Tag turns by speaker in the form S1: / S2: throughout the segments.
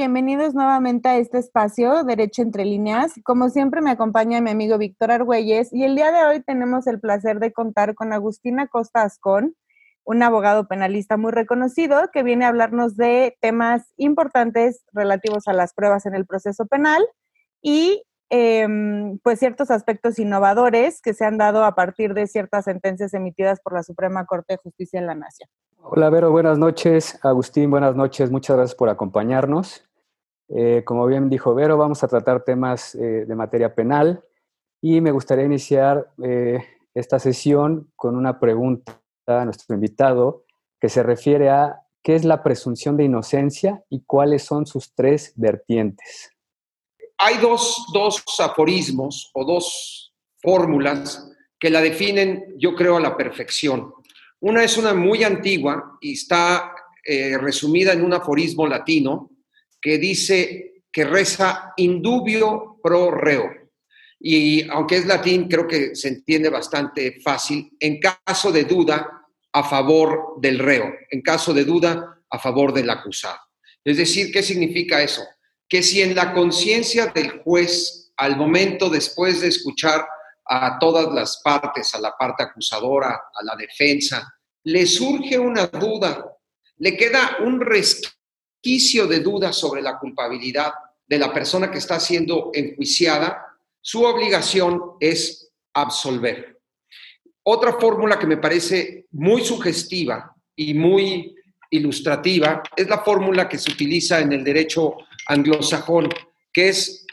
S1: Bienvenidos nuevamente a este espacio, Derecho entre líneas. Como siempre me acompaña mi amigo Víctor Argüelles y el día de hoy tenemos el placer de contar con Agustina Costa Ascón, un abogado penalista muy reconocido que viene a hablarnos de temas importantes relativos a las pruebas en el proceso penal y em, pues ciertos aspectos innovadores que se han dado a partir de ciertas sentencias emitidas por la Suprema Corte de Justicia en la Nación.
S2: Hola Vero, buenas noches. Agustín, buenas noches. Muchas gracias por acompañarnos. Eh, como bien dijo Vero, vamos a tratar temas eh, de materia penal y me gustaría iniciar eh, esta sesión con una pregunta a nuestro invitado que se refiere a qué es la presunción de inocencia y cuáles son sus tres vertientes.
S3: Hay dos, dos aforismos o dos fórmulas que la definen, yo creo, a la perfección. Una es una muy antigua y está resumida en un aforismo latino que dice que reza indubio pro reo. Y aunque es latín, creo que se entiende bastante fácil. En caso de duda, a favor del reo. En caso de duda, a favor del acusado. Es decir, ¿qué significa eso? Que si en la conciencia del juez, al momento después de escuchar a todas las partes, a la parte acusadora, a la defensa, le surge una duda, le queda un resquicio de duda sobre la culpabilidad de la persona que está siendo enjuiciada, su obligación es absolver. Otra fórmula que me parece muy sugestiva y muy ilustrativa es la fórmula que se utiliza en el derecho anglosajón, que es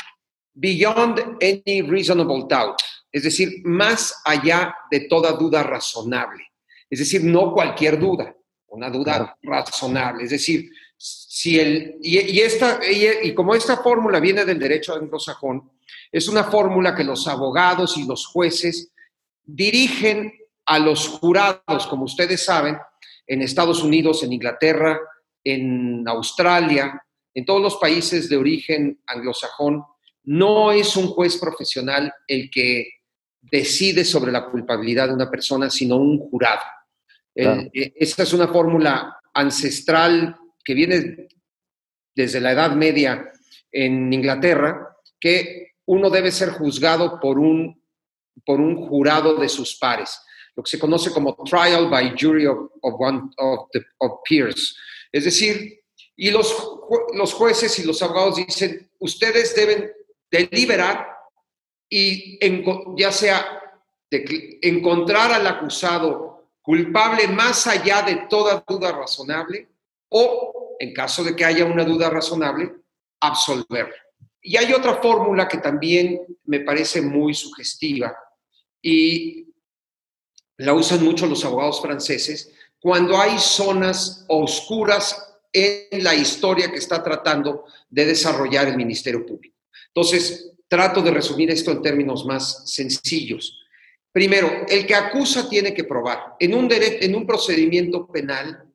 S3: beyond any reasonable doubt es decir, más allá de toda duda razonable. Es decir, no cualquier duda, una duda razonable. Es decir, si el, y, esta, y, como esta fórmula viene del derecho anglosajón, es una fórmula que los abogados y los jueces dirigen a los jurados, como ustedes saben, en Estados Unidos, en Inglaterra, en Australia, en todos los países de origen anglosajón, no es un juez profesional el que decide sobre la culpabilidad de una persona, sino un jurado. Eh, esta es una fórmula ancestral que viene desde la Edad Media en Inglaterra, que uno debe ser juzgado por un, por un jurado de sus pares, lo que se conoce como trial by jury of, of peers. Es decir, y los, los jueces y los abogados dicen, ustedes deben deliberar y ya sea de encontrar al acusado culpable más allá de toda duda razonable o, en caso de que haya una duda razonable, absolverlo. Y hay otra fórmula que también me parece muy sugestiva y la usan mucho los abogados franceses cuando hay zonas oscuras en la historia que está tratando de desarrollar el Ministerio Público. Entonces, trato de resumir esto en términos más sencillos. Primero, el que acusa tiene que probar. En un, en un procedimiento penal,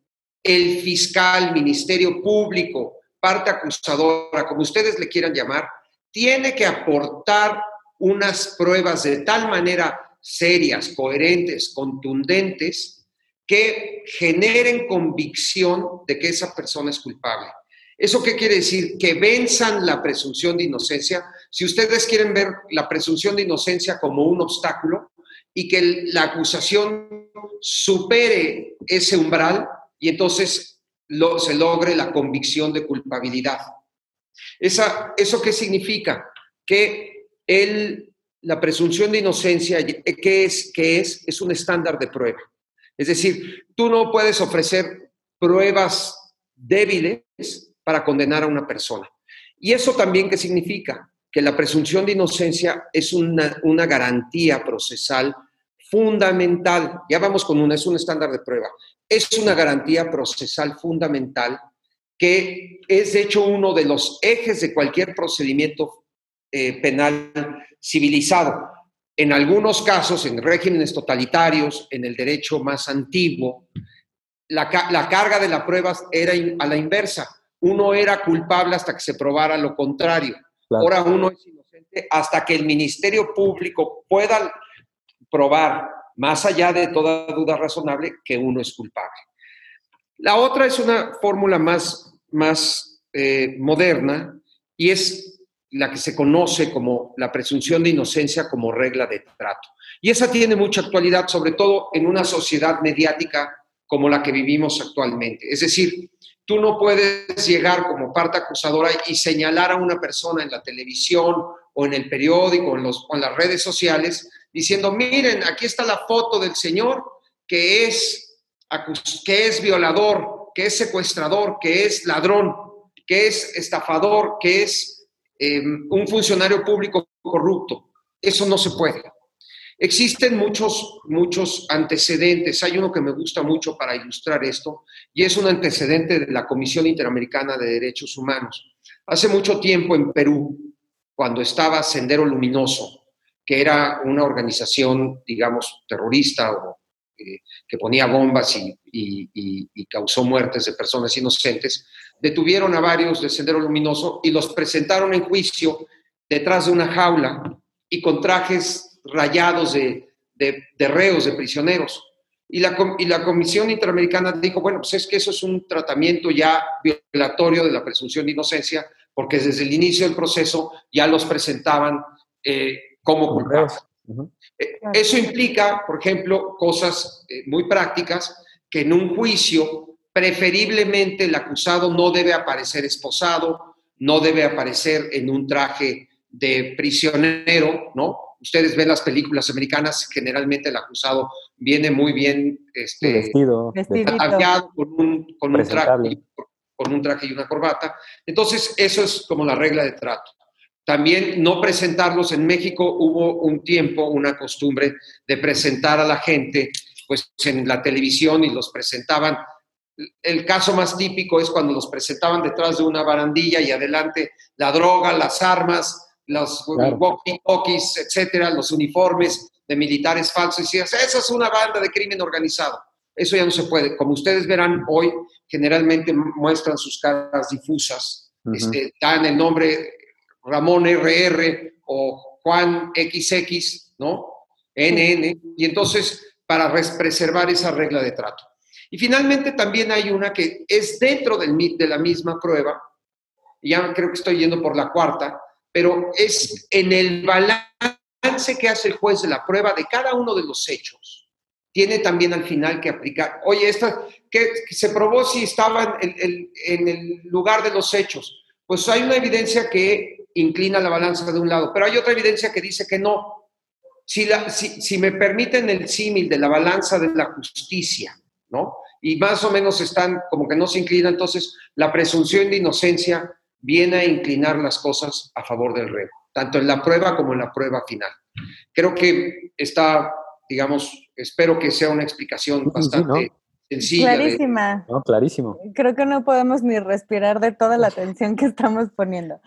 S3: el fiscal, ministerio público, parte acusadora, como ustedes le quieran llamar, tiene que aportar unas pruebas de tal manera serias, coherentes, contundentes, que generen convicción de que esa persona es culpable. ¿Eso qué quiere decir? Que venzan la presunción de inocencia. Si ustedes quieren ver la presunción de inocencia como un obstáculo y que la acusación supere ese umbral y entonces se logre la convicción de culpabilidad. ¿Eso qué significa? Que la presunción de inocencia, ¿qué es? ¿qué es? Es un estándar de prueba. Es decir, tú no puedes ofrecer pruebas débiles para condenar a una persona. ¿Y eso también qué significa? Que la presunción de inocencia es una, una garantía procesal fundamental. Ya vamos con una, es un estándar de prueba. Es una garantía procesal fundamental que es de hecho uno de los ejes de cualquier procedimiento eh, penal civilizado. En algunos casos, en regímenes totalitarios, en el derecho más antiguo, la, la carga de la prueba era a la inversa uno era culpable hasta que se probara lo contrario. Ahora uno es inocente hasta que el Ministerio Público pueda probar, más allá de toda duda razonable, que uno es culpable. La otra es una fórmula más, más eh, moderna y es la que se conoce como la presunción de inocencia como regla de trato. Y esa tiene mucha actualidad, sobre todo en una sociedad mediática como la que vivimos actualmente. Es decir, tú no puedes llegar como parte acusadora y señalar a una persona en la televisión o en el periódico o en, los, o en las redes sociales diciendo, miren, aquí está la foto del señor que es, que es violador, que es secuestrador, que es ladrón, que es estafador, que es em, un funcionario público corrupto. Eso no se puede. Existen muchos, muchos antecedentes. Hay uno que me gusta mucho para ilustrar esto y es un antecedente de la Comisión Interamericana de Derechos Humanos. Hace mucho tiempo en Perú, cuando estaba Sendero Luminoso, que era una organización, digamos, terrorista o eh, que ponía bombas y, causó muertes de personas inocentes, detuvieron a varios de Sendero Luminoso y los presentaron en juicio detrás de una jaula y con trajes rayados de, de, reos, de prisioneros. Y la, y la, Comisión Interamericana dijo, bueno, pues es que eso es un tratamiento ya violatorio de la presunción de inocencia, porque desde el inicio del proceso ya los presentaban eh, como culpables. Eh, eso implica, por ejemplo, cosas eh, muy prácticas, que en un juicio preferiblemente el acusado no debe aparecer esposado, no debe aparecer en un traje de prisionero, ¿no? Ustedes ven las películas americanas, generalmente el acusado viene muy bien este,
S2: vestido,
S3: con un, con un, traje, con un traje y una corbata. Entonces, eso es como la regla de trato. También no presentarlos en México, hubo un tiempo, una costumbre de presentar a la gente pues en la televisión y los presentaban. El caso más típico es cuando los presentaban detrás de una barandilla y adelante la droga, las armas, los walkie-talkies, etcétera, los uniformes de militares falsos. Y decías, esa es una banda de crimen organizado. Eso ya no se puede. Como ustedes verán hoy, generalmente muestran sus caras difusas, este, dan el nombre Ramón RR o Juan XX, ¿no? NN, y entonces para preservar esa regla de trato. Y finalmente también hay una que es dentro del, de la misma prueba, ya creo que estoy yendo por la cuarta, pero es en el balance que hace el juez de la prueba de cada uno de los hechos. Tiene también al final que aplicar, oye, esta, que, se probó si estaba en el lugar de los hechos. Pues hay una evidencia que inclina la balanza de un lado, pero hay otra evidencia que dice que no. Si, la, si, me permiten el símil de la balanza de la justicia, ¿no? Y más o menos están como que no se inclina, entonces la presunción de inocencia viene a inclinar las cosas a favor del rey, tanto en la prueba como en la prueba final. Creo que está, digamos, espero que sea una explicación bastante sencilla.
S1: Clarísima.
S2: No, clarísimo.
S1: Creo que no podemos ni respirar de toda la atención que estamos poniendo.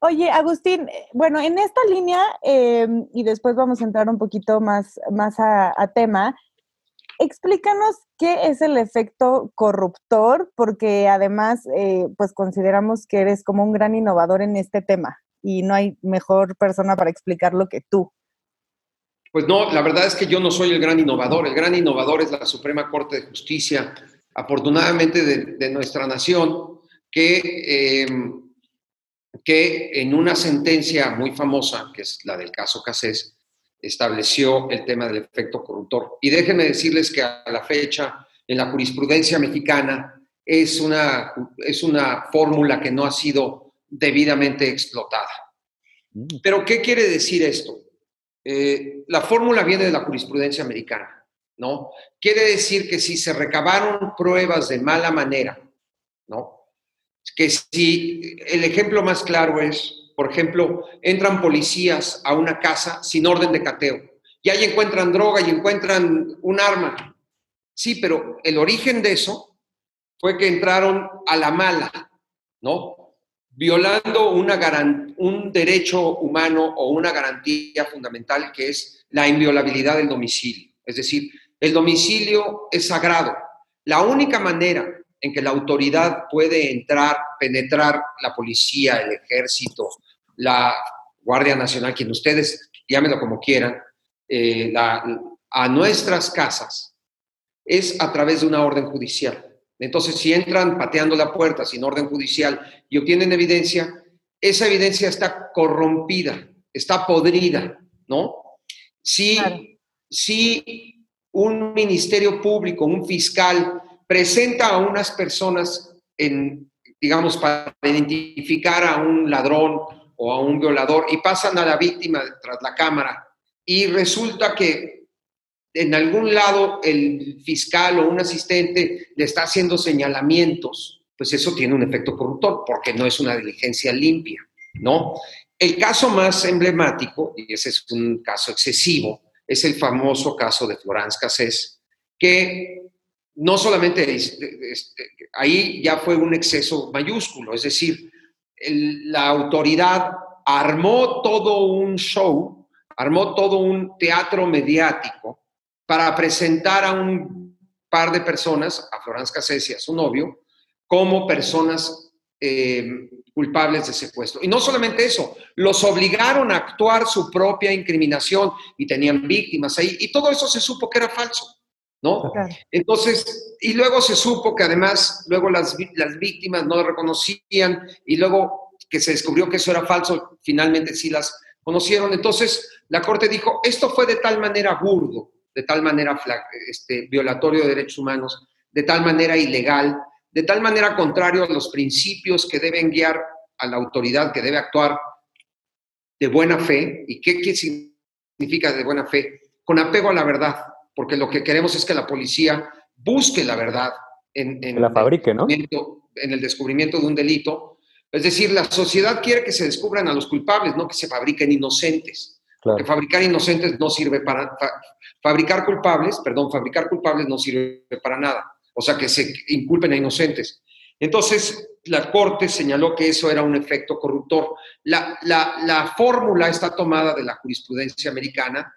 S1: Oye, Agustín, eh, bueno, en esta línea, em, y después vamos a entrar un poquito más, más a, tema, explícanos qué es el efecto corruptor, porque además, eh, pues consideramos que eres como un gran innovador en este tema y no hay mejor persona para explicarlo que tú.
S3: Pues no, la verdad es que yo no soy el gran innovador. El gran innovador es la Suprema Corte de Justicia, afortunadamente de, nuestra nación, que em, que en una sentencia muy famosa, que es la del caso Casés, estableció el tema del efecto corruptor. Y déjenme decirles que a la fecha, en la jurisprudencia mexicana, es una, es una fórmula que no ha sido debidamente explotada. Mm. Pero, ¿qué quiere decir esto? Eh, la fórmula viene de la jurisprudencia americana, ¿no? Quiere decir que si se recabaron pruebas de mala manera, ¿no? Que si el ejemplo más claro es, por ejemplo, entran policías a una casa sin orden de cateo y ahí encuentran droga y encuentran un arma. Sí, pero el origen de eso fue que entraron a la mala, ¿no? Violando una un derecho humano o una garantía fundamental que es la inviolabilidad del domicilio. Es decir, el domicilio es sagrado. La única manera en que la autoridad puede entrar, penetrar la policía, el ejército, la Guardia Nacional, quien ustedes llámenlo como quieran, eh, a nuestras casas es a través de una orden judicial. Entonces, si entran pateando la puerta sin orden judicial y obtienen evidencia, esa evidencia está corrompida, está podrida, ¿no? Si, si un ministerio público, un fiscal, presenta a unas personas digamos, para identificar a un ladrón o a un violador y pasan a la víctima tras la cámara y resulta que en algún lado el fiscal o un asistente le está haciendo señalamientos, pues eso tiene un efecto corruptor porque no es una diligencia limpia, ¿no? El caso más emblemático, y ese es un caso excesivo, es el famoso caso de Florence Cassés, que no solamente ahí ya fue un exceso mayúsculo, es decir, la autoridad armó todo un show, armó todo un teatro mediático para presentar a un par de personas, a Florence Cassés y a su novio, como personas eh, culpables de secuestro. Y no solamente eso, los obligaron a actuar su propia incriminación y tenían víctimas ahí, y todo eso se supo que era falso. ¿No? Entonces, y luego se supo que además, luego las, las víctimas no reconocían y luego que se descubrió que eso era falso, finalmente sí las conocieron. Entonces, la Corte dijo, esto fue de tal manera burdo, de tal manera este, violatorio de derechos humanos, de tal manera ilegal, de tal manera contrario a los principios que deben guiar a la autoridad que debe actuar de buena fe. ¿Y qué, qué significa de buena fe? Con apego a la verdad porque lo que queremos es que la policía busque la verdad en,
S2: la fabrique, ¿no?
S3: en el descubrimiento de un delito. Es decir, la sociedad quiere que se descubran a los culpables, no que se fabriquen inocentes. Porque fabricar inocentes no sirve para... fabricar culpables, perdón, fabricar culpables no sirve para nada. O sea, que se inculpen a inocentes. Entonces, la Corte señaló que eso era un efecto corruptor. La, la, la fórmula está tomada de la jurisprudencia americana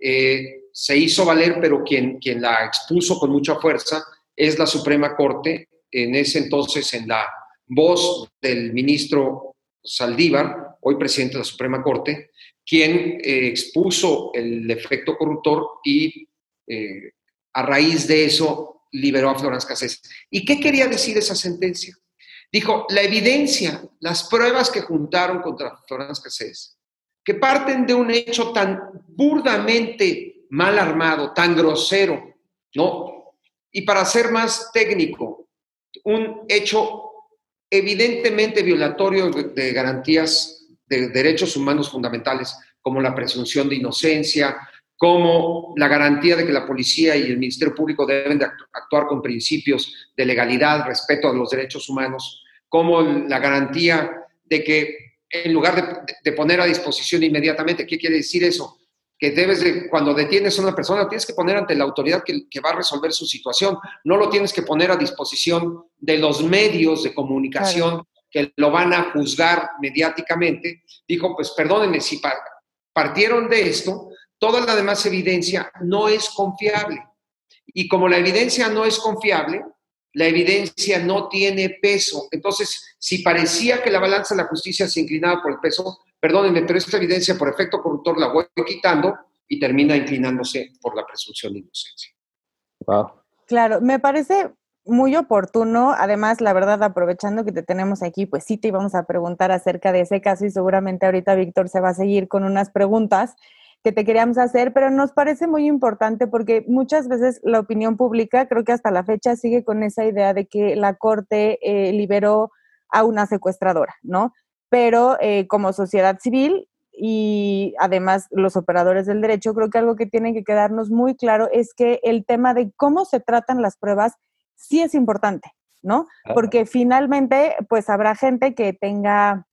S3: eh, se hizo valer, pero quien, quien la expuso con mucha fuerza es la Suprema Corte, en ese entonces en la voz del ministro Saldívar, hoy presidente de la Suprema Corte, quien eh, expuso el efecto corruptor y eh, a raíz de eso liberó a Florence Cassés. ¿Y qué quería decir esa sentencia? Dijo, la evidencia, las pruebas que juntaron contra Florence Cassés que parten de un hecho tan burdamente mal armado, tan grosero, ¿no? Y para ser más técnico, un hecho evidentemente violatorio de garantías de derechos humanos fundamentales, como la presunción de inocencia, como la garantía de que la policía y el Ministerio Público deben de actuar con principios de legalidad, respeto a los derechos humanos, como la garantía de que en lugar de, poner a disposición inmediatamente. ¿Qué quiere decir eso? Que debes de, cuando detienes a una persona, tienes que poner ante la autoridad que, va a resolver su situación. No lo tienes que poner a disposición de los medios de comunicación que lo van a juzgar mediáticamente. Dijo, pues perdónenme, si partieron de esto, toda la demás evidencia no es confiable. Y como la evidencia no es confiable, la evidencia no tiene peso. Entonces, si parecía que la balanza de la justicia se inclinaba por el peso, perdónenme, pero esta evidencia por efecto corruptor la voy quitando y termina inclinándose por la presunción de inocencia.
S1: Wow. Claro, me parece muy oportuno. Además, la verdad, aprovechando que te tenemos aquí, pues sí te íbamos a preguntar acerca de ese caso y seguramente ahorita Víctor se va a seguir con unas preguntas que te queríamos hacer, pero nos parece muy importante porque muchas veces la opinión pública, creo que hasta la fecha, sigue con esa idea de que la Corte eh, liberó a una secuestradora, ¿no? Pero eh, como sociedad civil y además los operadores del derecho, creo que algo que tiene que quedarnos muy claro es que el tema de cómo se tratan las pruebas sí es importante, ¿no? Porque finalmente, pues habrá gente que tenga,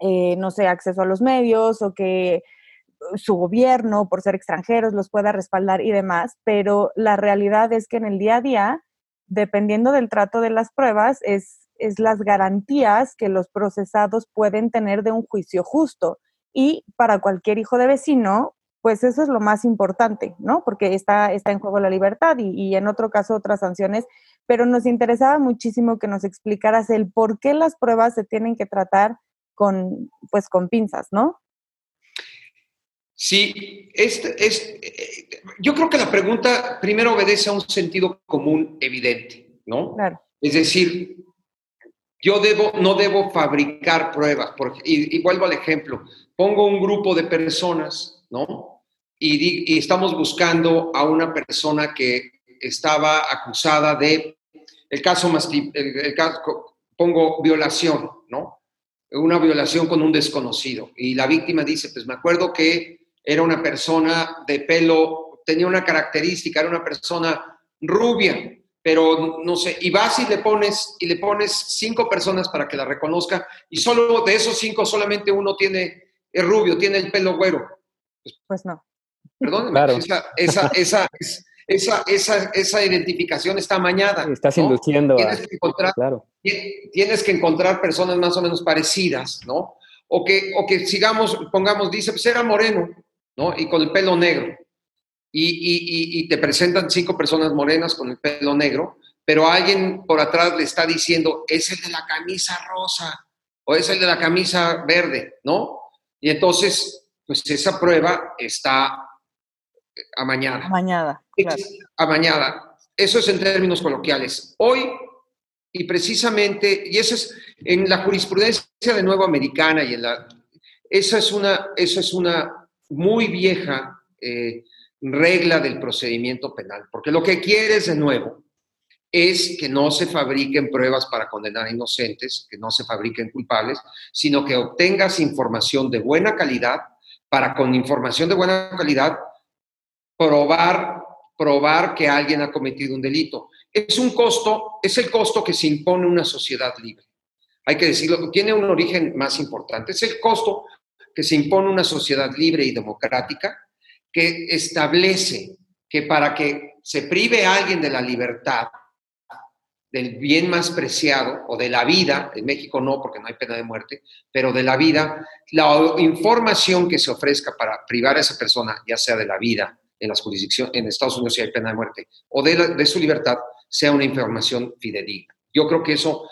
S1: eh, no sé, acceso a los medios o que su gobierno, por ser extranjeros, los pueda respaldar y demás, pero la realidad es que en el día a día, dependiendo del trato de las pruebas, es, es las garantías que los procesados pueden tener de un juicio justo. Y para cualquier hijo de vecino, pues eso es lo más importante, ¿no? Porque está, está en juego la libertad y, y, en otro caso otras sanciones, pero nos interesaba muchísimo que nos explicaras el por qué las pruebas se tienen que tratar con, pues, con pinzas, ¿no?
S3: Sí, este, es, yo creo que la pregunta primero obedece a un sentido común evidente. ¿no? Claro. Es decir, yo debo, no debo fabricar pruebas, porque, y, vuelvo al ejemplo, pongo un grupo de personas, ¿no? Y, estamos buscando a una persona que estaba acusada de, el caso más, el caso, pongo violación, ¿no? Una violación con un desconocido. Y la víctima dice, pues me acuerdo que era una persona de pelo, tenía una característica, era una persona rubia, pero no sé, y vas y le pones, y le pones cinco personas para que la reconozca, y solo de esos cinco solamente uno tiene, es rubio, tiene el pelo güero.
S1: Pues no.
S3: Perdón, claro. esa, esa, esa, esa, esa, identificación está mañada.
S2: Estás induciendo
S3: tienes, que encontrar, claro. tienes que encontrar personas más o menos parecidas, ¿no? O que, o que sigamos, pongamos, dice, pues era moreno, ¿no? Y con el pelo negro y, te presentan cinco personas morenas con el pelo negro, pero alguien por atrás le está diciendo, es el de la camisa rosa o es el de la camisa verde, ¿no? Y entonces, pues esa prueba está amañada.
S1: Amañada.
S3: Claro. Amañada. Eso es en términos coloquiales. Hoy, y precisamente, y eso es en la jurisprudencia de nuevo americana y en la... Esa es una, eso es una muy vieja eh, regla del procedimiento penal, porque lo que quieres de nuevo es que no se fabriquen pruebas para condenar a inocentes, que no se fabriquen culpables, sino que obtengas información de buena calidad para con información de buena calidad probar probar que alguien ha cometido un delito. Es un costo, es el costo que se impone una sociedad libre. Hay que decirlo, tiene un origen más importante, es el costo que se impone una sociedad libre y democrática que establece que para que se prive a alguien de la libertad, del bien más preciado o de la vida, en México no, porque no hay pena de muerte, pero de la vida, la información que se ofrezca para privar a esa persona, ya sea de la vida, en las jurisdicciones, en Estados Unidos si hay pena de muerte, o de, de su libertad, sea una información fidedigna. Yo creo que eso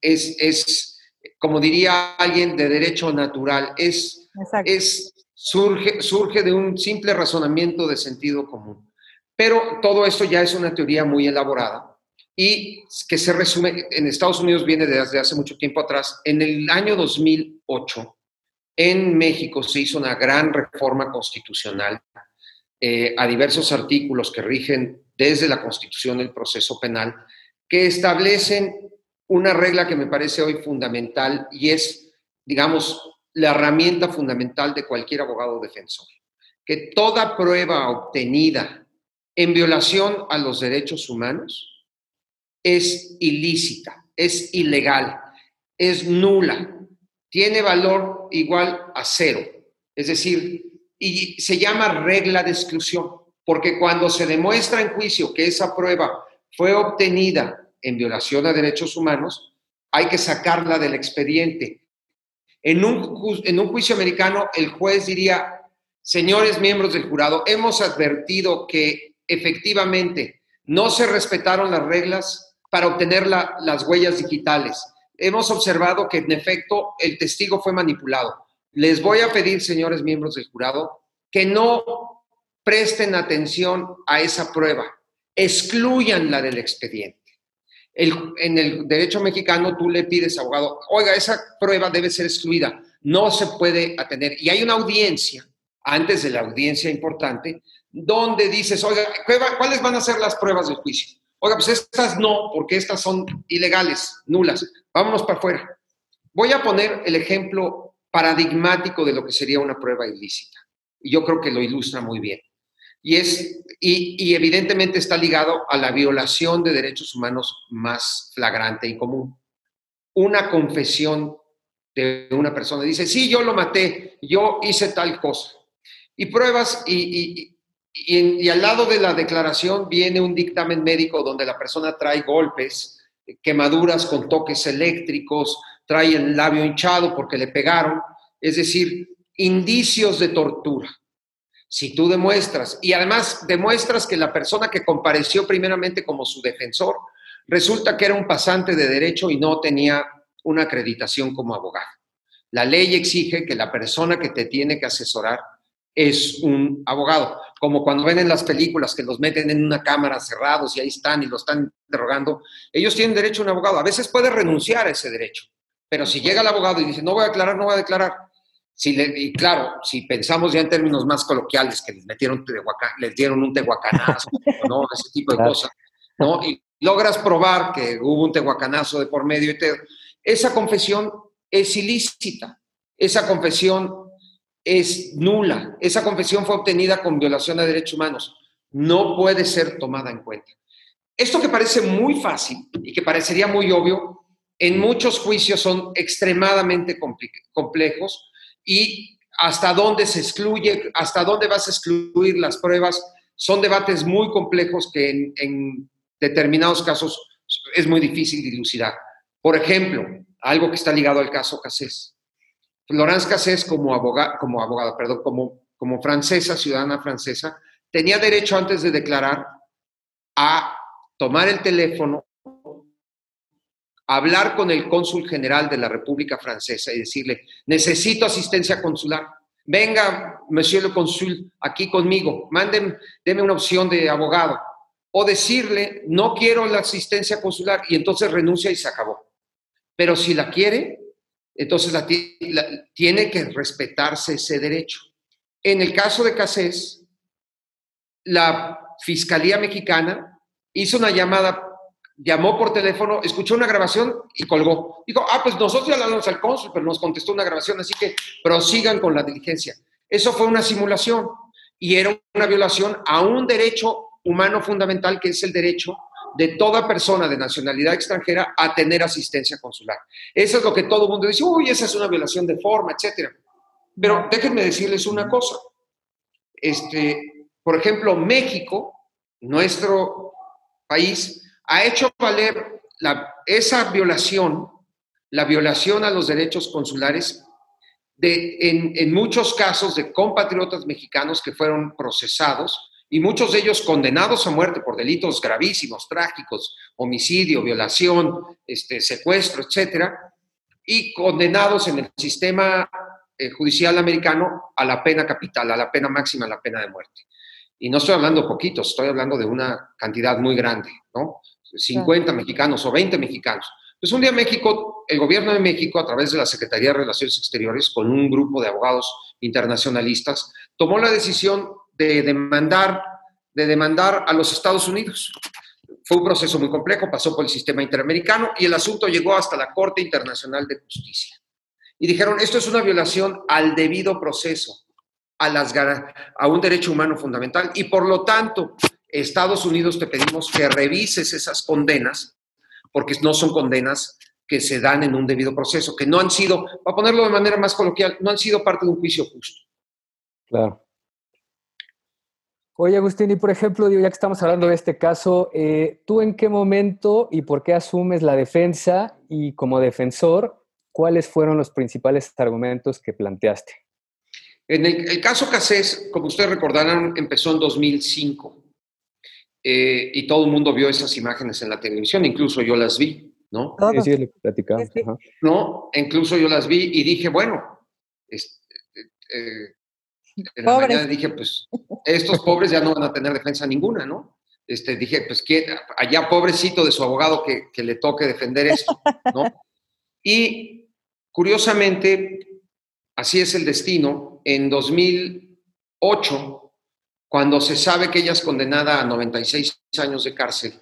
S3: es, es como diría alguien de derecho natural, es, es surge, surge de un simple razonamiento de sentido común. Pero todo esto ya es una teoría muy elaborada y que se resume, en Estados Unidos viene desde hace mucho tiempo atrás. En el año 2008, en México se hizo una gran reforma constitucional eh, a diversos artículos que rigen desde la Constitución el proceso penal, que establecen una regla que me parece hoy fundamental y es, digamos, la herramienta fundamental de cualquier abogado defensor, que toda prueba obtenida en violación a los derechos humanos es ilícita, es ilegal, es nula, tiene valor igual a cero. Es decir, y se llama regla de exclusión, porque cuando se demuestra en juicio que esa prueba fue obtenida en violación a derechos humanos, hay que sacarla del expediente en un, juicio americano, el juez diría, señores miembros del jurado, hemos advertido que efectivamente no se respetaron las reglas para obtener las huellas digitales. Hemos observado que en efecto el testigo fue manipulado. Les voy a pedir, señores miembros del jurado, que no presten atención a esa prueba, excluyanla del expediente en el derecho mexicano tú le pides, abogado, oiga, esa prueba debe ser excluida, no se puede atender. Y hay una audiencia, antes de la audiencia importante, donde dices, oiga, ¿cuáles van a ser las pruebas del juicio? Oiga, pues estas no, porque estas son ilegales, nulas. Vámonos para afuera. Voy a poner el ejemplo paradigmático de lo que sería una prueba ilícita. Y yo creo que lo ilustra muy bien y, es, y, evidentemente está ligado a la violación de derechos humanos más flagrante y común. Una confesión de una persona dice, sí, yo lo maté, yo hice tal cosa. Y pruebas, y, y, al lado de la declaración viene un dictamen médico donde la persona trae golpes, quemaduras con toques eléctricos, trae el labio hinchado porque le pegaron, es decir, indicios de tortura. Si tú demuestras, y además demuestras que la persona que compareció primeramente como su defensor, resulta que era un pasante de derecho y no tenía una acreditación como abogado. La ley exige que la persona que te tiene que asesorar es un abogado. como cuando ven en las películas que los meten en una cámara cerrados y ahí están y lo están interrogando, ellos tienen derecho a un abogado. A veces puede renunciar a ese derecho, pero si llega el abogado y dice, no voy a declarar, no voy a declarar, si y claro, si pensamos ya en términos más coloquiales, que les metieron les dieron un tehuacanazo, ¿no? Ese tipo de cosas, ¿no? Y logras probar que hubo un tehuacanazo de por medio y te, esa confesión es ilícita, esa confesión es nula, esa confesión fue obtenida con violación de derechos humanos, no puede ser tomada en cuenta. Esto que parece muy fácil y que parecería muy obvio, en muchos juicios son extremadamente complejos y hasta dónde se excluye, hasta dónde vas a excluir las pruebas, son debates muy complejos que en, determinados casos es muy difícil dilucidar. Por ejemplo, algo que está ligado al caso Cassés. Florence Cassés, como abogada, como abogada, perdón, como, como francesa, ciudadana francesa, tenía derecho antes de declarar a tomar el teléfono, hablar con el cónsul general de la República Francesa y decirle, necesito asistencia consular. Venga, monsieur le consul, aquí conmigo, manden, deme una opción de abogado. O decirle, no quiero la asistencia consular y entonces renuncia y se acabó. Pero si la quiere, entonces la, tiene que respetarse ese derecho. En el caso de Casés, la Fiscalía Mexicana hizo una llamada, llamó por teléfono, escuchó una grabación y colgó. Dijo, ah, pues nosotros ya hablamos al cónsul, pero nos contestó una grabación, así que prosigan con la diligencia. Eso fue una simulación y era una violación a un derecho humano fundamental que es el derecho de toda persona de nacionalidad extranjera a tener asistencia consular. Eso es lo que todo el mundo dice, uy, esa es una violación de forma, etcétera. Pero déjenme decirles una cosa. Este, por ejemplo, México, nuestro país, ha hecho valer esa violación, la violación a los derechos consulares, de, en, en muchos casos de compatriotas mexicanos que fueron procesados y muchos de ellos condenados a muerte por delitos gravísimos, trágicos, homicidio, violación, este, secuestro, etcétera, y condenados en el sistema eh, judicial americano a la pena capital, a la pena máxima, a la pena de muerte. Y no estoy hablando poquitos, estoy hablando de una cantidad muy grande, ¿no? 50 mexicanos o 20 mexicanos. Pues un día México, el gobierno de México, a través de la Secretaría de Relaciones Exteriores, con un grupo de abogados internacionalistas, tomó la decisión de demandar, de demandar a los Estados Unidos. Fue un proceso muy complejo, pasó por el sistema interamericano y el asunto llegó hasta la Corte Internacional de Justicia. Y dijeron, esto es una violación al debido proceso, a, las, a un derecho humano fundamental y por lo tanto, Estados Unidos te pedimos que revises esas condenas, porque no son condenas que se dan en un debido proceso, que no han sido, para ponerlo de manera más coloquial, no han sido parte de un juicio justo.
S2: Claro. Oye, Agustín, y por ejemplo, ya que estamos hablando de este caso, eh, ¿tú en qué momento y por qué asumes la defensa y como defensor, cuáles fueron los principales argumentos que planteaste?
S3: En el, caso Casés, como ustedes recordarán, empezó en 2005 eh, y todo el mundo vio esas imágenes en la televisión, incluso yo las vi, ¿no?
S2: Sí, sí, platicamos.
S3: No, incluso yo las vi y dije, bueno, eh, en la mañana dije, pues estos pobres ya no van a tener defensa ninguna, ¿no? Este, dije, pues ¿quién, allá pobrecito de su abogado que, que le toque defender esto, ¿no? Y curiosamente, así es el destino, en 2008, cuando se sabe que ella es condenada a 96 años de cárcel,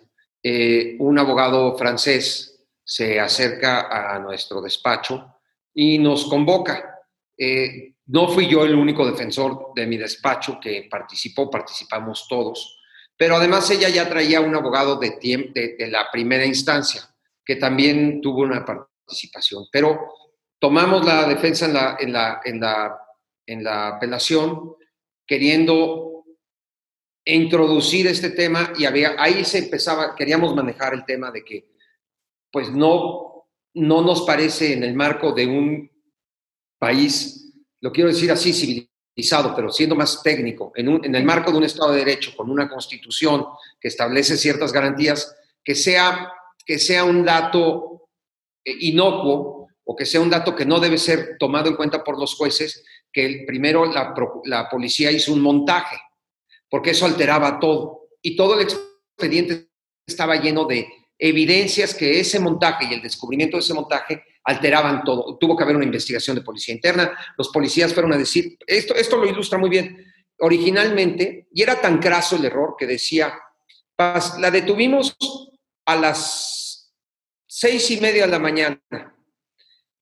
S3: eh, un abogado francés se acerca a nuestro despacho y nos convoca. Eh, no fui yo el único defensor de mi despacho que participó, participamos todos, pero además ella ya traía un abogado de, de, la primera instancia que también tuvo una participación. Pero tomamos la defensa en la, en la, en la, en la apelación queriendo introducir este tema y había, ahí se empezaba, queríamos manejar el tema de que pues no, no nos parece en el marco de un país lo quiero decir así, civilizado, pero siendo más técnico, en, el marco de un Estado de Derecho, con una constitución que establece ciertas garantías, que sea, que sea un dato eh, inocuo o que sea un dato que no debe ser tomado en cuenta por los jueces, que primero la, la policía hizo un montaje. Porque eso alteraba todo. Y todo el expediente estaba lleno de evidencias que ese montaje y el descubrimiento de ese montaje alteraban todo. Tuvo que haber una investigación de policía interna. Los policías fueron a decir, esto, esto lo ilustra muy bien. Originalmente, y era tan craso el error que decía, la detuvimos a las seis y media de la mañana.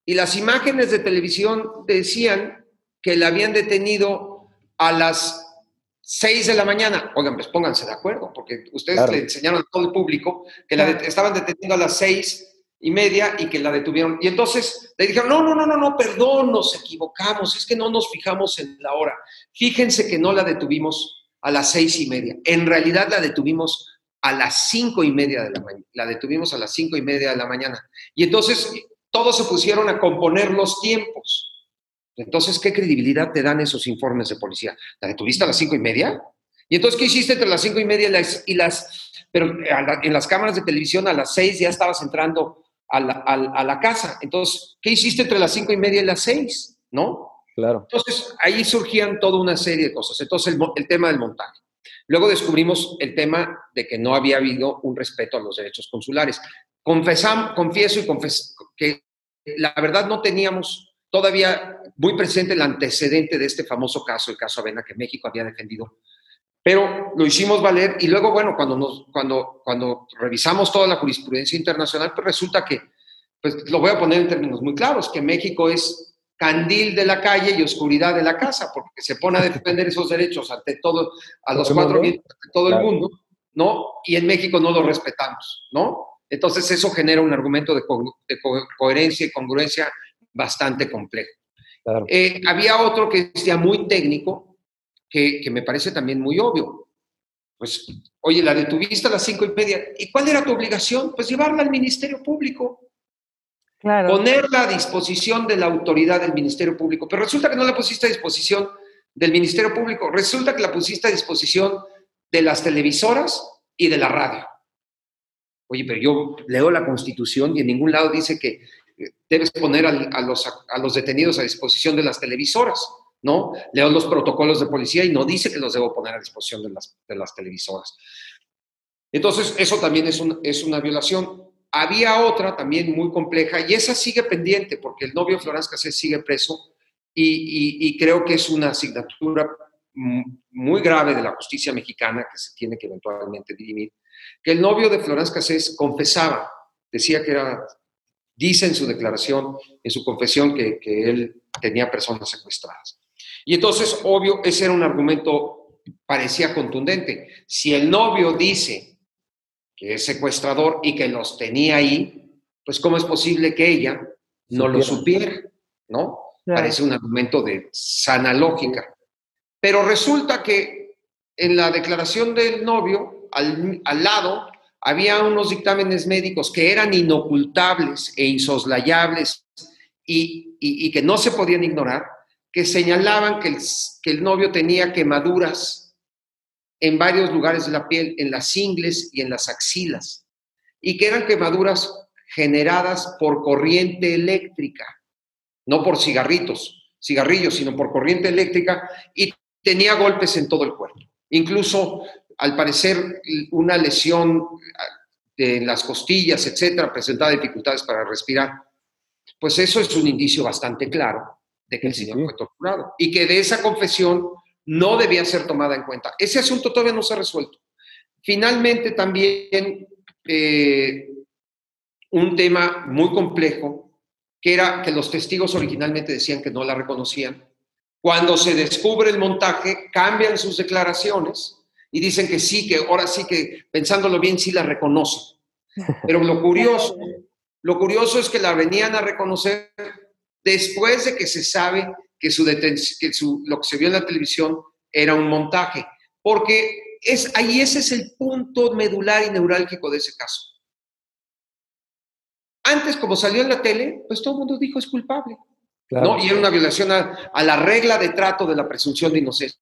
S3: Y las imágenes de televisión decían que la habían detenido a las 6 de la mañana. Oigan, pues pónganse de acuerdo, porque ustedes le enseñaron a todo el público que la estaban deteniendo a las seis y media y que la detuvieron. Y entonces le dijeron, no, no, no, no, no, perdón, nos equivocamos, es que no nos fijamos en la hora. Fíjense que no la detuvimos a las seis y media. En realidad la detuvimos a las cinco y media de la mañana. La detuvimos a las cinco y media de la mañana. Y entonces todos se pusieron a componer los tiempos. Entonces, ¿qué credibilidad te dan esos informes de policía? ¿La detuviste a las cinco y media? ¿Y entonces qué hiciste entre las cinco y media y las... pero en las cámaras de televisión a las seis ya estabas entrando a la, casa. Entonces, ¿qué hiciste entre las cinco y media y las seis? ¿No?
S2: Claro.
S3: Entonces, ahí surgían toda una serie de cosas. Entonces, el, tema del montaje. Luego descubrimos el tema de que no había habido un respeto a los derechos consulares. Confesam, confieso y confieso que la verdad no teníamos todavía muy presente el antecedente de este famoso caso, el caso Avena, que México había defendido. Pero lo hicimos valer y luego, bueno, cuando, nos, cuando, cuando revisamos toda la jurisprudencia internacional, pues resulta que, pues lo voy a poner en términos muy claros, que México es candil de la calle y oscuridad de la casa, porque se pone a defender esos derechos ante todo, a los cuatro vientos, de todo el mundo, ¿no? Y en México no lo respetamos, ¿no? Entonces eso genera un argumento de, coherencia y congruencia bastante complejo. Eh, había otro que decía muy técnico, que, me parece también muy obvio. Pues, oye, la detuviste a las cinco y media. ¿Y cuál era tu obligación? Pues llevarla al Ministerio Público. Claro. Ponerla a disposición de la autoridad del Ministerio Público. Pero resulta que no la pusiste a disposición del Ministerio Público. Resulta que la pusiste a disposición de las televisoras y de la radio. Oye, pero yo leo la Constitución y en ningún lado dice que debes poner a, los, detenidos a disposición de las televisoras, ¿no? Leo los protocolos de policía y no dice que los debo poner a disposición de las, de televisoras. Entonces, eso también es, una violación. Había otra también muy compleja y esa sigue pendiente porque el novio Florence Cassés sigue preso y, creo que es una asignatura muy grave de la justicia mexicana que se tiene que eventualmente dirimir, que el novio de Florence Cassés confesaba, decía que era dice en su declaración, en su confesión, que, él tenía personas secuestradas. Y entonces, obvio, ese era un argumento, parecía contundente. Si el novio dice que es secuestrador y que los tenía ahí, pues ¿cómo es posible que ella no lo supiera? ¿No? Parece un argumento de sana lógica. Pero resulta que en la declaración del novio, al, al lado, había unos dictámenes médicos que eran inocultables e insoslayables y, que no se podían ignorar, que señalaban que el, que el novio tenía quemaduras en varios lugares de la piel, en las ingles y en las axilas, y que eran quemaduras generadas por corriente eléctrica, no por cigarritos, cigarrillos, sino por corriente eléctrica, y tenía golpes en todo el cuerpo. Incluso al parecer una lesión en las costillas, etcétera, presentaba dificultades para respirar. Pues eso es un indicio bastante claro de que el señor fue torturado y que de esa confesión no debía ser tomada en cuenta. Ese asunto todavía no se ha resuelto. Finalmente, también eh, un tema muy complejo, que era que los testigos originalmente decían que no la reconocían. Cuando se descubre el montaje, cambian sus declaraciones y dicen que sí, que ahora sí que pensándolo bien sí la reconocen. Pero lo curioso, lo curioso es que la venían a reconocer después de que se sabe que, su que su, lo que se vio en la televisión era un montaje, porque es, ahí ese es el punto medular y neurálgico de ese caso. Antes, como salió en la tele, pues todo el mundo dijo es culpable. ¿no? Y era una violación a, a la regla de trato de la presunción de inocencia.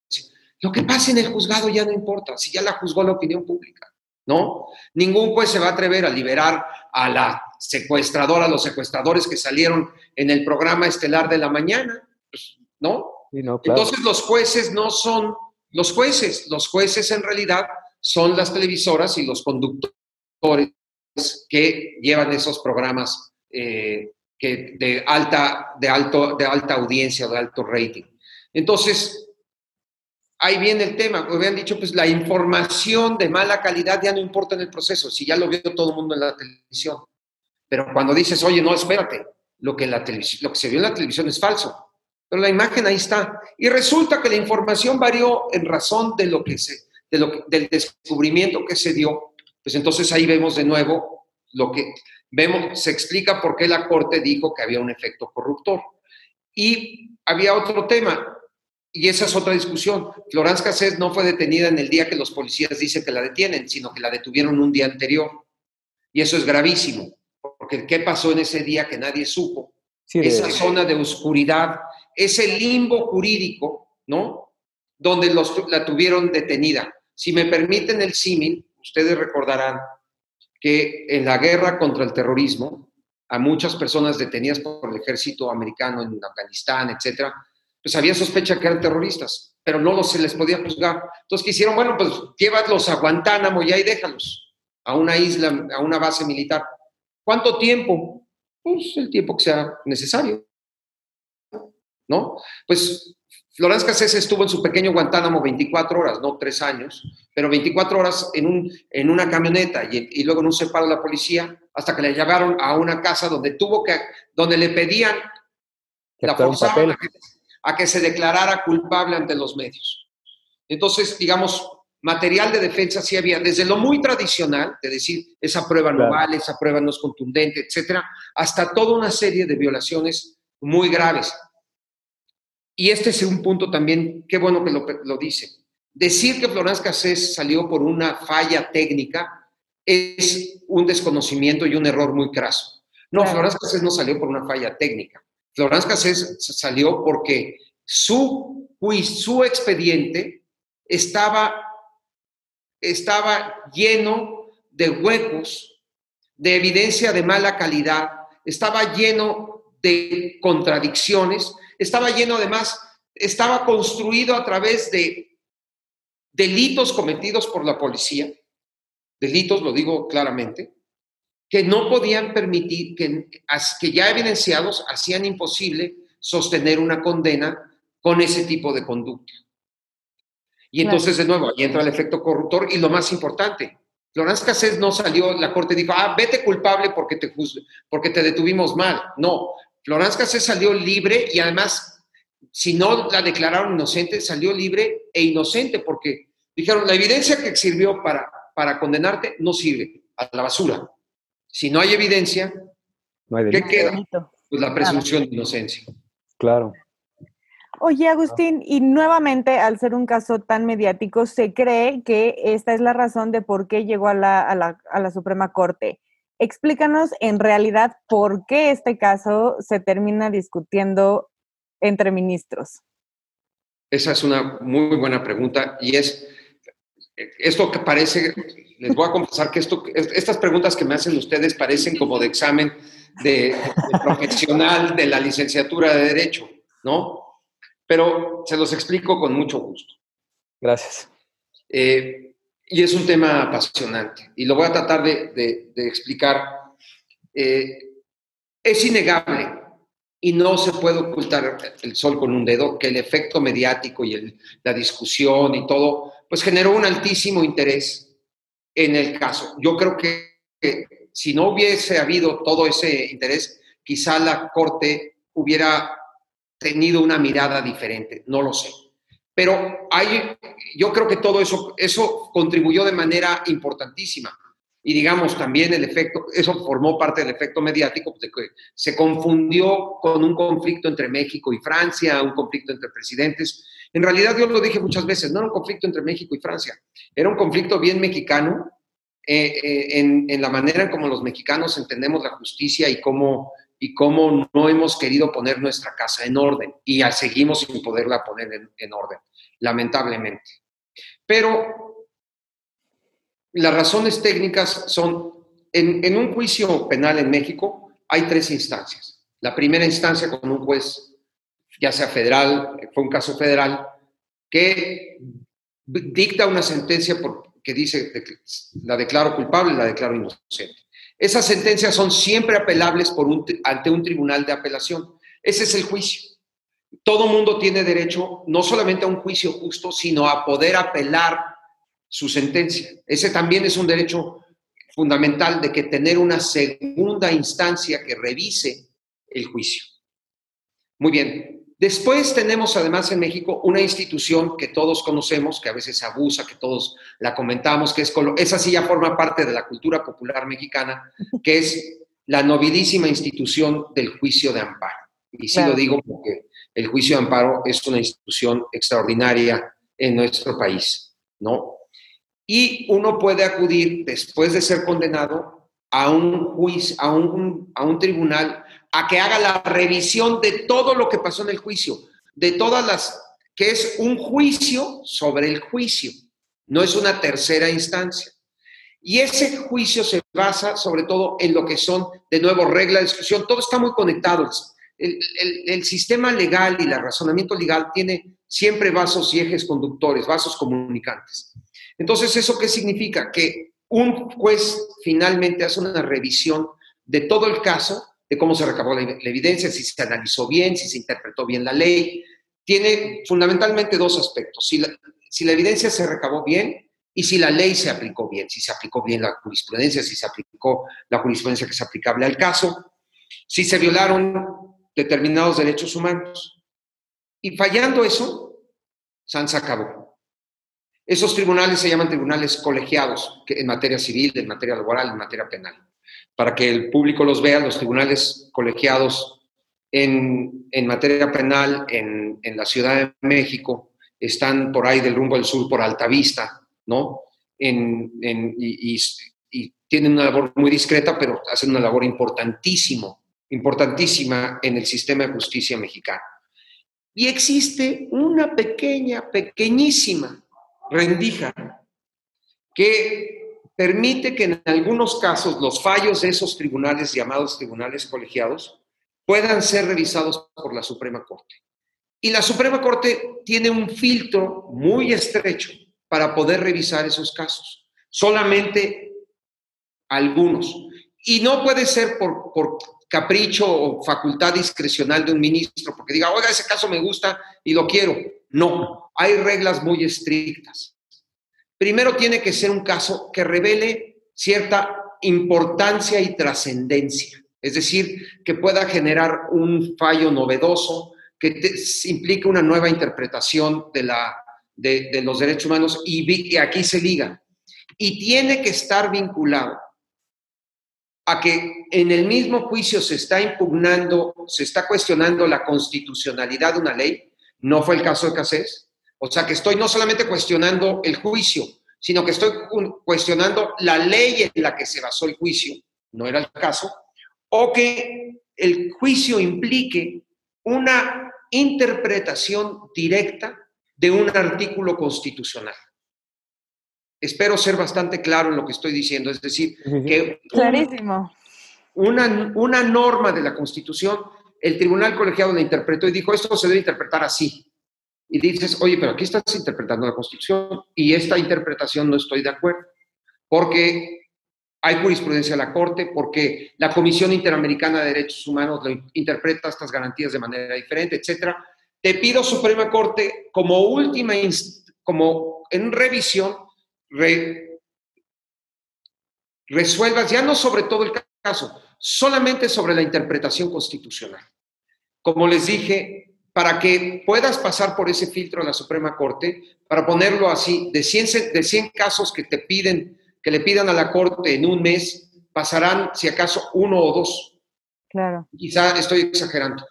S3: Lo que pasa en el juzgado ya no importa, si ya la juzgó la opinión pública, ¿no? Ningún juez se va a atrever a liberar a la secuestradora, a los secuestradores que salieron en el programa estelar de la mañana, pues, ¿no? Entonces los jueces no son Los jueces, los jueces en realidad son las televisoras y los conductores que llevan esos programas eh, que de, alta, de, alto, de alta audiencia, de alto rating. Entonces, ahí viene el tema. Me habían dicho, pues la información de mala calidad ya no importa en el proceso, si ya lo vio todo el mundo en la televisión. Pero cuando dices, oye, no, espérate, lo que, la lo que se vio en la televisión es falso. Pero la imagen ahí está. Y resulta que la información varió en razón de lo que se, de lo del descubrimiento que se dio. Pues entonces ahí vemos de nuevo lo que vemos, se explica por qué la Corte dijo que había un efecto corruptor. Y había otro tema, y esa es otra discusión. Florence Cassés no fue detenida en el día que los policías dicen que la detienen, sino que la detuvieron un día anterior. Y eso es gravísimo, porque ¿qué pasó en ese día que nadie supo? esa zona de oscuridad, ese limbo jurídico, ¿no? Donde los, la tuvieron detenida. Si me permiten el símil, ustedes recordarán que en la guerra contra el terrorismo, a muchas personas detenidas por el ejército americano en Afganistán, etcétera, pues había sospecha que eran terroristas, pero no se les podía juzgar. Entonces, ¿qué hicieron? Bueno, pues llévalos a Guantánamo y ahí déjalos, a una isla, a una base militar. ¿Cuánto tiempo? Pues el tiempo que sea necesario. ¿No? Pues Florence Cassés estuvo en su pequeño Guantánamo 24 horas, no tres años, pero 24 horas en, un, en una camioneta y, luego en un separo de la policía hasta que le llevaron a una casa donde tuvo que, donde le pedían, la forzaban a que, a que se declarara culpable ante los medios. Entonces, digamos, material de defensa sí había, desde lo muy tradicional, de decir, esa prueba no vale, esa prueba no es contundente, etcétera, hasta toda una serie de violaciones muy graves. Y este es un punto también, qué bueno que lo, dice. Decir que Florence Cassés salió por una falla técnica es un desconocimiento y un error muy craso. No, Florence Cassés no salió por una falla técnica. Florence Cassés salió porque su, su expediente estaba, estaba lleno de huecos, de evidencia de mala calidad, estaba lleno de contradicciones estaba lleno además, estaba construido a través de delitos cometidos por la policía, delitos, lo digo claramente, que no podían permitir, que, que ya evidenciados hacían imposible sostener una condena con ese tipo de conducta. Y entonces, de nuevo, ahí entra el efecto corruptor y lo más importante, Florence Cassés no salió, la corte dijo, ah, vete culpable porque te, porque te detuvimos mal. No, Florence Cassés salió libre y además, si no la declararon inocente, salió libre e inocente porque dijeron, la evidencia que sirvió para, para condenarte no sirve, a la basura. Si no hay evidencia, ¿qué queda? Pues la presunción de inocencia.
S2: Claro.
S1: Oye, Agustín, y nuevamente, al ser un caso tan mediático, se cree que esta es la razón de por qué llegó a la, a la, a la Suprema Corte. Explícanos en realidad por qué este caso se termina discutiendo entre ministros.
S3: Esa es una muy buena pregunta y es esto que parece, les voy a confesar que esto, estas preguntas que me hacen ustedes parecen como de examen de, profesional de la licenciatura de Derecho, ¿no? Pero se los explico con mucho gusto.
S2: Gracias.
S3: Eh, y es un tema apasionante y lo voy a tratar de, explicar. Eh, es innegable y no se puede ocultar el sol con un dedo que el efecto mediático y la discusión y todo, pues generó un altísimo interés en el caso. Yo creo que, que si no hubiese habido todo ese interés, quizá la Corte hubiera tenido una mirada diferente, no lo sé. Pero hay, yo creo que todo eso, eso contribuyó de manera importantísima. Y digamos, también el efecto, eso formó parte del efecto mediático, de que se confundió con un conflicto entre México y Francia, un conflicto entre presidentes. En realidad, yo lo dije muchas veces, no era un conflicto entre México y Francia, era un conflicto bien mexicano eh, eh, en, la manera en como los mexicanos entendemos la justicia y cómo y cómo no hemos querido poner nuestra casa en orden y seguimos sin poderla poner en, orden, lamentablemente. Pero las razones técnicas son, en, un juicio penal en México hay tres instancias. La primera instancia con un juez, ya sea federal, fue un caso federal, que dicta una sentencia que dice la declaro culpable, la declaro inocente. Esas sentencias son siempre apelables por ante un tribunal de apelación. Ese es el juicio. Todo mundo tiene derecho no solamente a un juicio justo, sino a poder apelar su sentencia. Ese también es un derecho fundamental de que tener una segunda instancia que revise el juicio. Muy bien. Después tenemos además en México una institución que todos conocemos, que a veces se abusa, que todos la comentamos, que es esa sí ya forma parte de la cultura popular mexicana, que es la nobilísima institución del juicio de amparo. Y sí lo digo porque el juicio de amparo es una institución extraordinaria en nuestro país, ¿no? Y uno puede acudir después de ser condenado a un juicio, a un, a un tribunal a que haga la revisión de todo lo que pasó en el juicio, de todas las, que es un juicio sobre el juicio, no es una tercera instancia. Y ese juicio se basa sobre todo en lo que son, de nuevo, reglas de discusión, todo está muy conectado. El, el, sistema legal y el razonamiento legal tiene siempre vasos y ejes conductores, vasos comunicantes. Entonces, ¿eso qué significa? Que un juez finalmente hace una revisión de todo el caso de cómo se recabó la, evidencia, si se analizó bien, si se interpretó bien la ley. Tiene fundamentalmente dos aspectos. Si la, si la evidencia se recabó bien y si la ley se aplicó bien, si se aplicó bien la jurisprudencia, si se aplicó la jurisprudencia que es aplicable al caso, si se violaron determinados derechos humanos. Y fallando eso, San se acabó. Esos tribunales se llaman tribunales colegiados en materia civil, en materia laboral, en materia penal para que el público los vea, los tribunales colegiados en, materia penal en, la Ciudad de México están por ahí del rumbo del sur, por Altavista, ¿no? y, tienen una labor muy discreta, pero hacen una labor importantísimo, importantísima en el sistema de justicia mexicano. Y existe una pequeña, pequeñísima rendija que permite que en algunos casos los fallos de esos tribunales llamados tribunales colegiados puedan ser revisados por la Suprema Corte. Y la Suprema Corte tiene un filtro muy estrecho para poder revisar esos casos. Solamente algunos. Y no puede ser por, por capricho o facultad discrecional de un ministro, porque diga, oiga, ese caso me gusta y lo quiero. No, hay reglas muy estrictas. Primero tiene que ser un caso que revele cierta importancia y trascendencia, es decir, que pueda generar un fallo novedoso, que implique una nueva interpretación de, la, de, los derechos humanos y, y aquí se liga. Y tiene que estar vinculado a que en el mismo juicio se está impugnando, se está cuestionando la constitucionalidad de una ley, no fue el caso de Casés, o sea que estoy no solamente cuestionando el juicio, sino que estoy cuestionando la ley en la que se basó el juicio, no era el caso, o que el juicio implique una interpretación directa de un artículo constitucional. Espero ser bastante claro en lo que estoy diciendo, es decir, que
S1: Clarísimo.
S3: Una, una norma de la Constitución, el Tribunal Colegiado la interpretó y dijo, esto se debe interpretar así y dices, oye, pero aquí estás interpretando la Constitución y esta interpretación no estoy de acuerdo, porque hay jurisprudencia de la Corte, porque la Comisión Interamericana de Derechos Humanos interpreta estas garantías de manera diferente, etcétera. Te pido, Suprema Corte, como última, como en revisión, resuelvas ya no sobre todo el caso, solamente sobre la interpretación constitucional. Como les dije, para que puedas pasar por ese filtro a la Suprema Corte, para ponerlo así, de 100, de 100 casos que te piden, que le pidan a la Corte en un mes, pasarán, si acaso, uno o dos.
S1: Claro.
S3: Quizá estoy exagerando.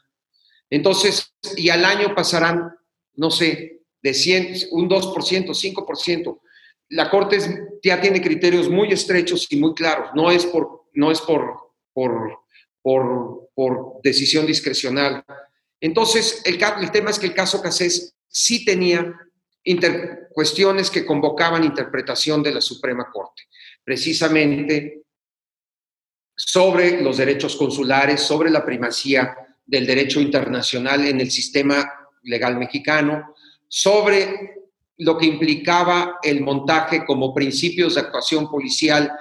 S3: Entonces, y al año pasarán, no sé, de 100, un 2%, 5%. La Corte ya tiene criterios muy estrechos y muy claros. No es por, no es por, por, por, por decisión discrecional entonces, el, tema es que el caso Casés sí tenía cuestiones que convocaban interpretación de la Suprema Corte, precisamente sobre los derechos consulares, sobre la primacía del derecho internacional en el sistema legal mexicano, sobre lo que implicaba el montaje como principios de actuación policial.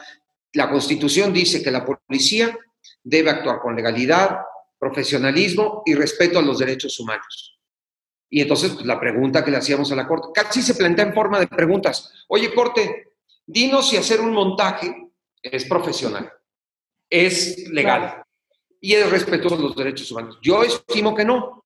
S3: La Constitución dice que la policía debe actuar con legalidad, profesionalismo y respeto a los derechos humanos. Y entonces pues, la pregunta que le hacíamos a la Corte, casi se plantea en forma de preguntas. Oye, Corte, dinos si hacer un montaje es profesional, es legal y es respetuoso a los derechos humanos. Yo estimo que no.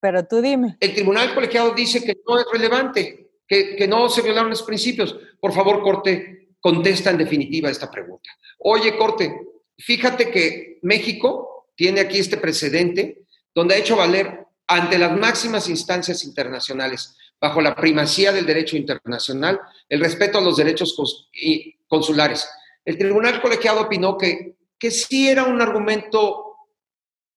S1: Pero tú dime.
S3: El tribunal colegiado dice que no es relevante, que, que no se violaron los principios. Por favor, Corte, contesta en definitiva esta pregunta. Oye, Corte, fíjate que México tiene aquí este precedente donde ha hecho valer ante las máximas instancias internacionales, bajo la primacía del derecho internacional, el respeto a los derechos consulares. El tribunal colegiado opinó que, que sí era un argumento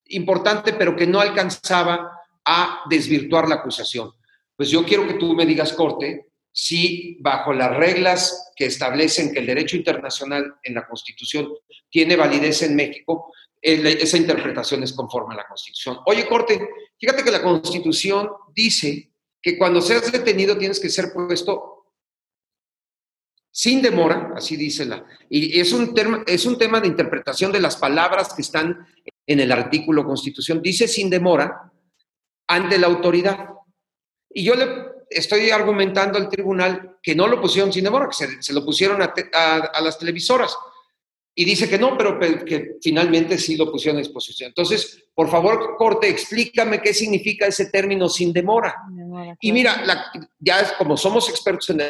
S3: importante, pero que no alcanzaba a desvirtuar la acusación. Pues yo quiero que tú me digas, Corte, si bajo las reglas que establecen que el derecho internacional en la Constitución tiene validez en México, esa interpretación es conforme a la Constitución. Oye, Corte, fíjate que la Constitución dice que cuando seas detenido tienes que ser puesto sin demora, así dice la. Y es un, tema, es un tema de interpretación de las palabras que están en el artículo Constitución. Dice sin demora ante la autoridad. Y yo le estoy argumentando al tribunal que no lo pusieron sin demora, que se, lo pusieron a, a, las televisoras. Y dice que no, pero que finalmente sí lo pusieron a disposición. Entonces, por favor, Corte, explícame qué significa ese término sin demora. y mira, ya como somos expertos en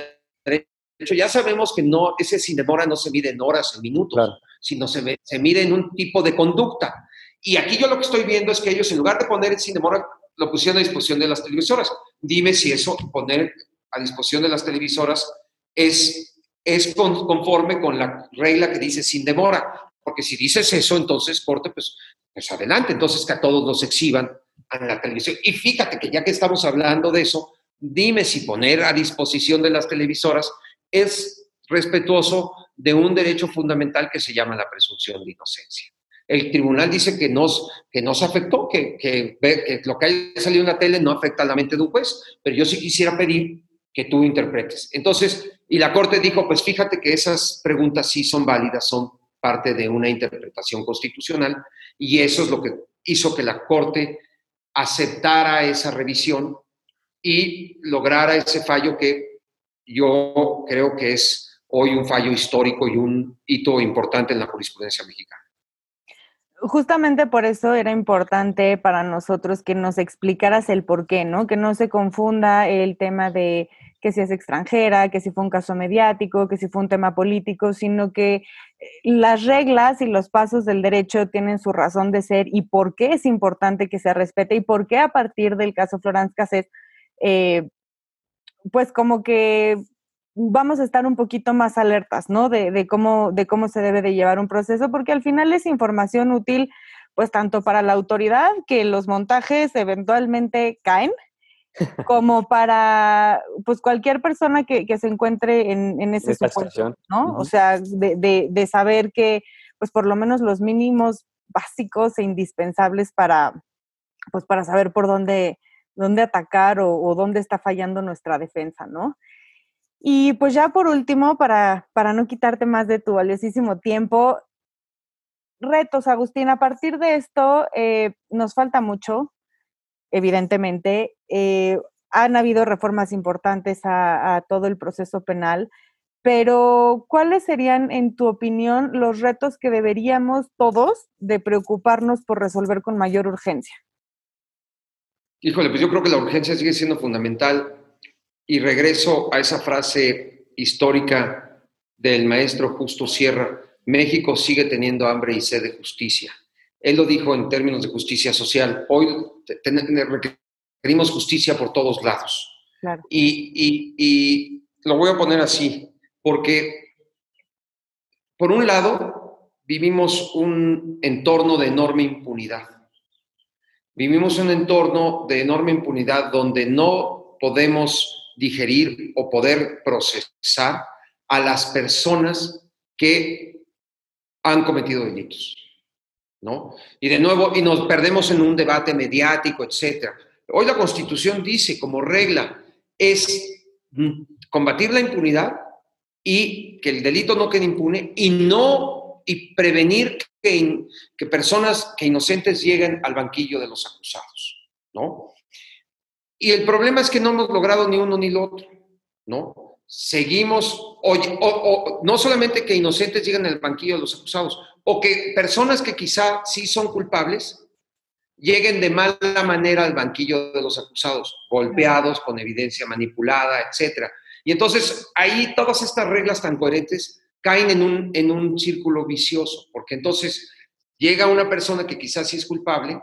S3: derecho, ya sabemos que no, ese sin demora no se mide en horas, en minutos, sino se, se mide en un tipo de conducta. Y aquí yo lo que estoy viendo es que ellos, en lugar de poner el sin demora, lo pusieron a disposición de las televisoras. Dime si eso, poner a disposición de las televisoras, es, es conforme con la regla que dice sin demora. Porque si dices eso, entonces, corte, pues, pues adelante, entonces que a todos nos exhiban en la televisión. Y fíjate que ya que estamos hablando de eso, dime si poner a disposición de las televisoras es respetuoso de un derecho fundamental que se llama la presunción de inocencia el tribunal dice que nos, que nos afectó, que, que, lo que haya salido en la tele no afecta a la mente de un juez, pero yo sí quisiera pedir que tú interpretes. Entonces, y la Corte dijo, pues fíjate que esas preguntas sí son válidas, son parte de una interpretación constitucional, y eso es lo que hizo que la Corte aceptara esa revisión y lograra ese fallo que yo creo que es hoy un fallo histórico y un hito importante en la jurisprudencia mexicana
S1: justamente por eso era importante para nosotros que nos explicaras el por qué, ¿no? Que no se confunda el tema de que si es extranjera, que si fue un caso mediático, que si fue un tema político, sino que eh, las reglas y los pasos del derecho tienen su razón de ser y por qué es importante que se respete y por qué a partir del caso Florence Cassette, eh, pues como que vamos a estar un poquito más alertas, ¿no? De, cómo, de cómo se debe de llevar un proceso, porque al final es información útil, pues tanto para la autoridad, que los montajes eventualmente caen, como para pues cualquier persona que, se encuentre en, en ese supuesto, ¿no? O sea, de, de, saber que pues por lo menos los mínimos básicos e indispensables para pues para saber por dónde, dónde atacar o, o dónde está fallando nuestra defensa, ¿no? Y pues ya por último, para, para no quitarte más de tu valiosísimo tiempo, retos, Agustín. A partir de esto, eh, nos falta mucho, evidentemente. Eh, han habido reformas importantes a, a, todo el proceso penal, pero ¿cuáles serían, en tu opinión, los retos que deberíamos todos de preocuparnos por resolver con mayor urgencia?
S3: Híjole, pues yo creo que la urgencia sigue siendo fundamental y regreso a esa frase histórica del maestro Justo Sierra, México sigue teniendo hambre y sed de justicia. Él lo dijo en términos de justicia social. Hoy requerimos justicia por todos lados. Y, y lo voy a poner así, porque por un lado vivimos un entorno de enorme impunidad. Vivimos un entorno de enorme impunidad donde no podemos digerir o poder procesar a las personas que han cometido delitos. ¿no? Y de nuevo, y nos perdemos en un debate mediático, etc. Hoy la Constitución dice como regla, es combatir la impunidad y que el delito no quede impune y no y prevenir que, que personas que inocentes lleguen al banquillo de los acusados, ¿no? Y el problema es que no hemos logrado ni uno ni lo otro, ¿no? Seguimos, oye, o, no solamente que inocentes lleguen al banquillo de los acusados, o que personas que quizá sí son culpables lleguen de mala manera al banquillo de los acusados, golpeados, con evidencia manipulada, etc. Y entonces ahí todas estas reglas tan coherentes caen en un, en un círculo vicioso, porque entonces llega una persona que quizás sí es culpable,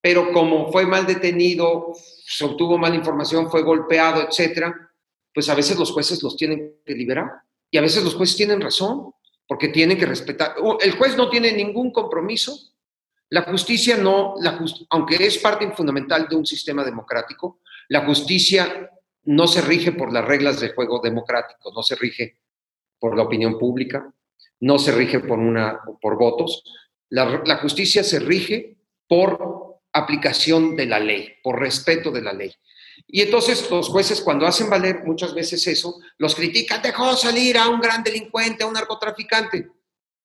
S3: pero como fue mal detenido, se obtuvo mala información, fue golpeado, etc., pues a veces los jueces los tienen que liberar. Y a veces los jueces tienen razón, porque tienen que respetar. El juez no tiene ningún compromiso la justicia no, la aunque es parte fundamental de un sistema democrático, la justicia no se rige por las reglas de juego democrático, no se rige por la opinión pública, no se rige por, una, por votos. La justicia se rige por aplicación de la ley, por respeto de la ley. Y entonces los jueces cuando hacen valer muchas veces eso, los critican, dejó salir a un gran delincuente, a un narcotraficante.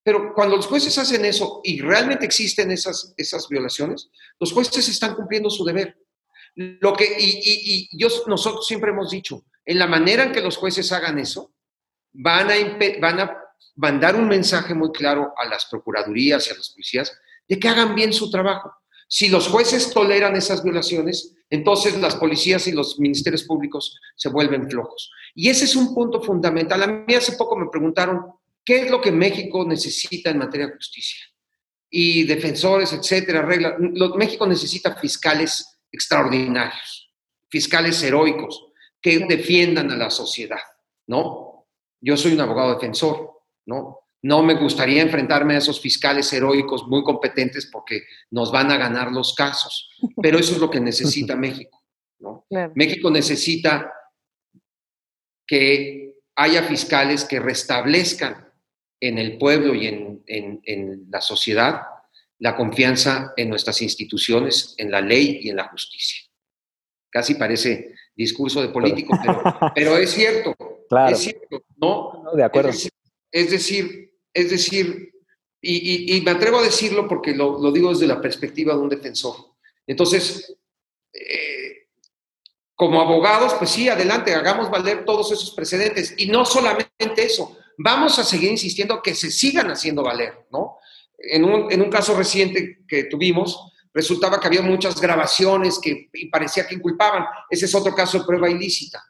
S3: Pero cuando los jueces hacen eso y realmente existen esas, esas violaciones, los jueces están cumpliendo su deber. Lo que, y, y, nosotros siempre hemos dicho, en la manera en que los jueces hagan eso, van a, van a mandar un mensaje muy claro a las procuradurías y a las policías de que hagan bien su trabajo. Si los jueces toleran esas violaciones, entonces las policías y los ministerios públicos se vuelven flojos. Y ese es un punto fundamental. A mí hace poco me preguntaron, ¿Qué es lo que México necesita en materia de justicia? Y defensores, etcétera, reglas. México necesita fiscales extraordinarios, fiscales heroicos, que defiendan a la sociedad, ¿no? Yo soy un abogado defensor, ¿no? No me gustaría enfrentarme a esos fiscales heroicos muy competentes porque nos van a ganar los casos, pero eso es lo que necesita México, ¿no? México necesita que haya fiscales que restablezcan en el pueblo y en, la sociedad la confianza en nuestras instituciones, en la ley y en la justicia. Casi parece discurso de político, pero, es cierto. Es cierto, ¿no?
S2: de acuerdo.
S3: Es decir, es decir, y, me atrevo a decirlo porque lo, digo desde la perspectiva de un defensor. Entonces, eh, como abogados, pues sí, adelante, hagamos valer todos esos precedentes. Y no solamente eso, vamos a seguir insistiendo que se sigan haciendo valer, ¿no? En un, caso reciente que tuvimos, resultaba que había muchas grabaciones que parecía que inculpaban. Ese es otro caso de prueba ilícita,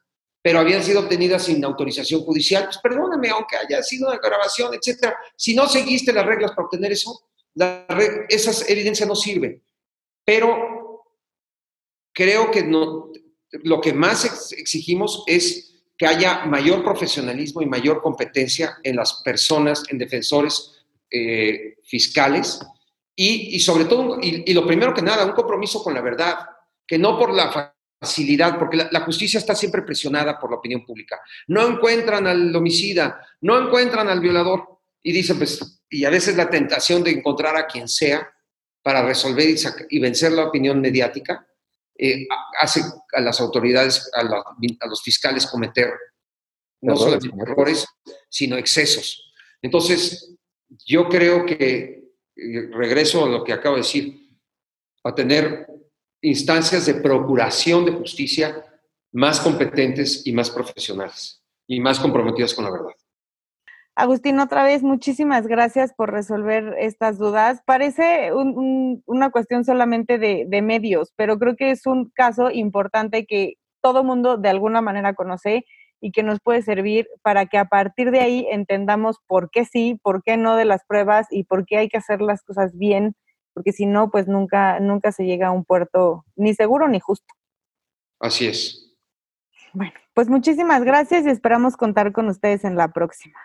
S3: pero habían sido obtenidas sin autorización judicial. Pues perdóname, aunque haya sido una grabación, etcétera, si no seguiste las reglas para obtener eso, la, esas evidencias no sirven. Pero creo que no, lo que más exigimos es que haya mayor profesionalismo y mayor competencia en las personas, en defensores eh, fiscales y, sobre todo, y, lo primero que nada, un compromiso con la verdad, que no por la facilidad, porque la, justicia está siempre presionada por la opinión pública. No encuentran al homicida, no encuentran al violador y dicen, pues, y a veces la tentación de encontrar a quien sea para resolver y, y vencer la opinión mediática, eh, hace a las autoridades, a, los fiscales cometer no solo errores, sino excesos. Entonces, yo creo que, eh, regreso a lo que acabo de decir, a tener instancias de procuración de justicia más competentes y más profesionales y más comprometidas con la verdad.
S1: Agustín, otra vez, muchísimas gracias por resolver estas dudas. Parece una cuestión solamente de, medios, pero creo que es un caso importante que todo mundo de alguna manera conoce y que nos puede servir para que a partir de ahí entendamos por qué sí, por qué no de las pruebas y por qué hay que hacer las cosas bien, porque si no, pues nunca, nunca se llega a un puerto ni seguro ni justo.
S3: Así es.
S1: Bueno, pues muchísimas gracias y esperamos contar con ustedes en la próxima.